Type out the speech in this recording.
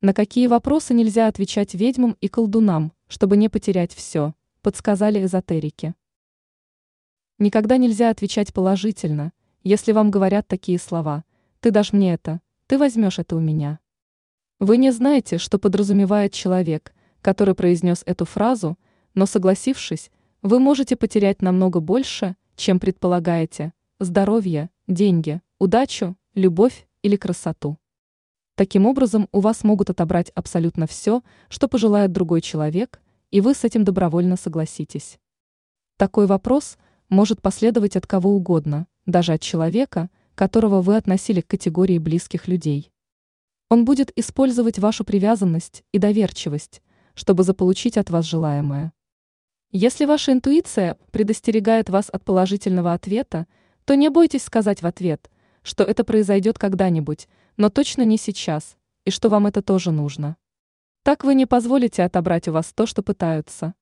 На какие вопросы нельзя отвечать ведьмам и колдунам, чтобы не потерять все, подсказали эзотерики. Никогда нельзя отвечать положительно, если вам говорят такие слова «ты дашь мне это», «ты возьмешь это у меня». Вы не знаете, что подразумевает человек, который произнес эту фразу, но согласившись, вы можете потерять намного больше, чем предполагаете – здоровье, деньги, удачу, любовь или красоту. Таким образом, у вас могут отобрать абсолютно все, что пожелает другой человек, и вы с этим добровольно согласитесь. Такой вопрос может последовать от кого угодно, даже от человека, которого вы относили к категории близких людей. Он будет использовать вашу привязанность и доверчивость, чтобы заполучить от вас желаемое. Если ваша интуиция предостерегает вас от положительного ответа, то не бойтесь сказать в ответ, что это произойдет когда-нибудь, но точно не сейчас, и что вам это тоже нужно. Так вы не позволите отобрать у вас то, что пытаются.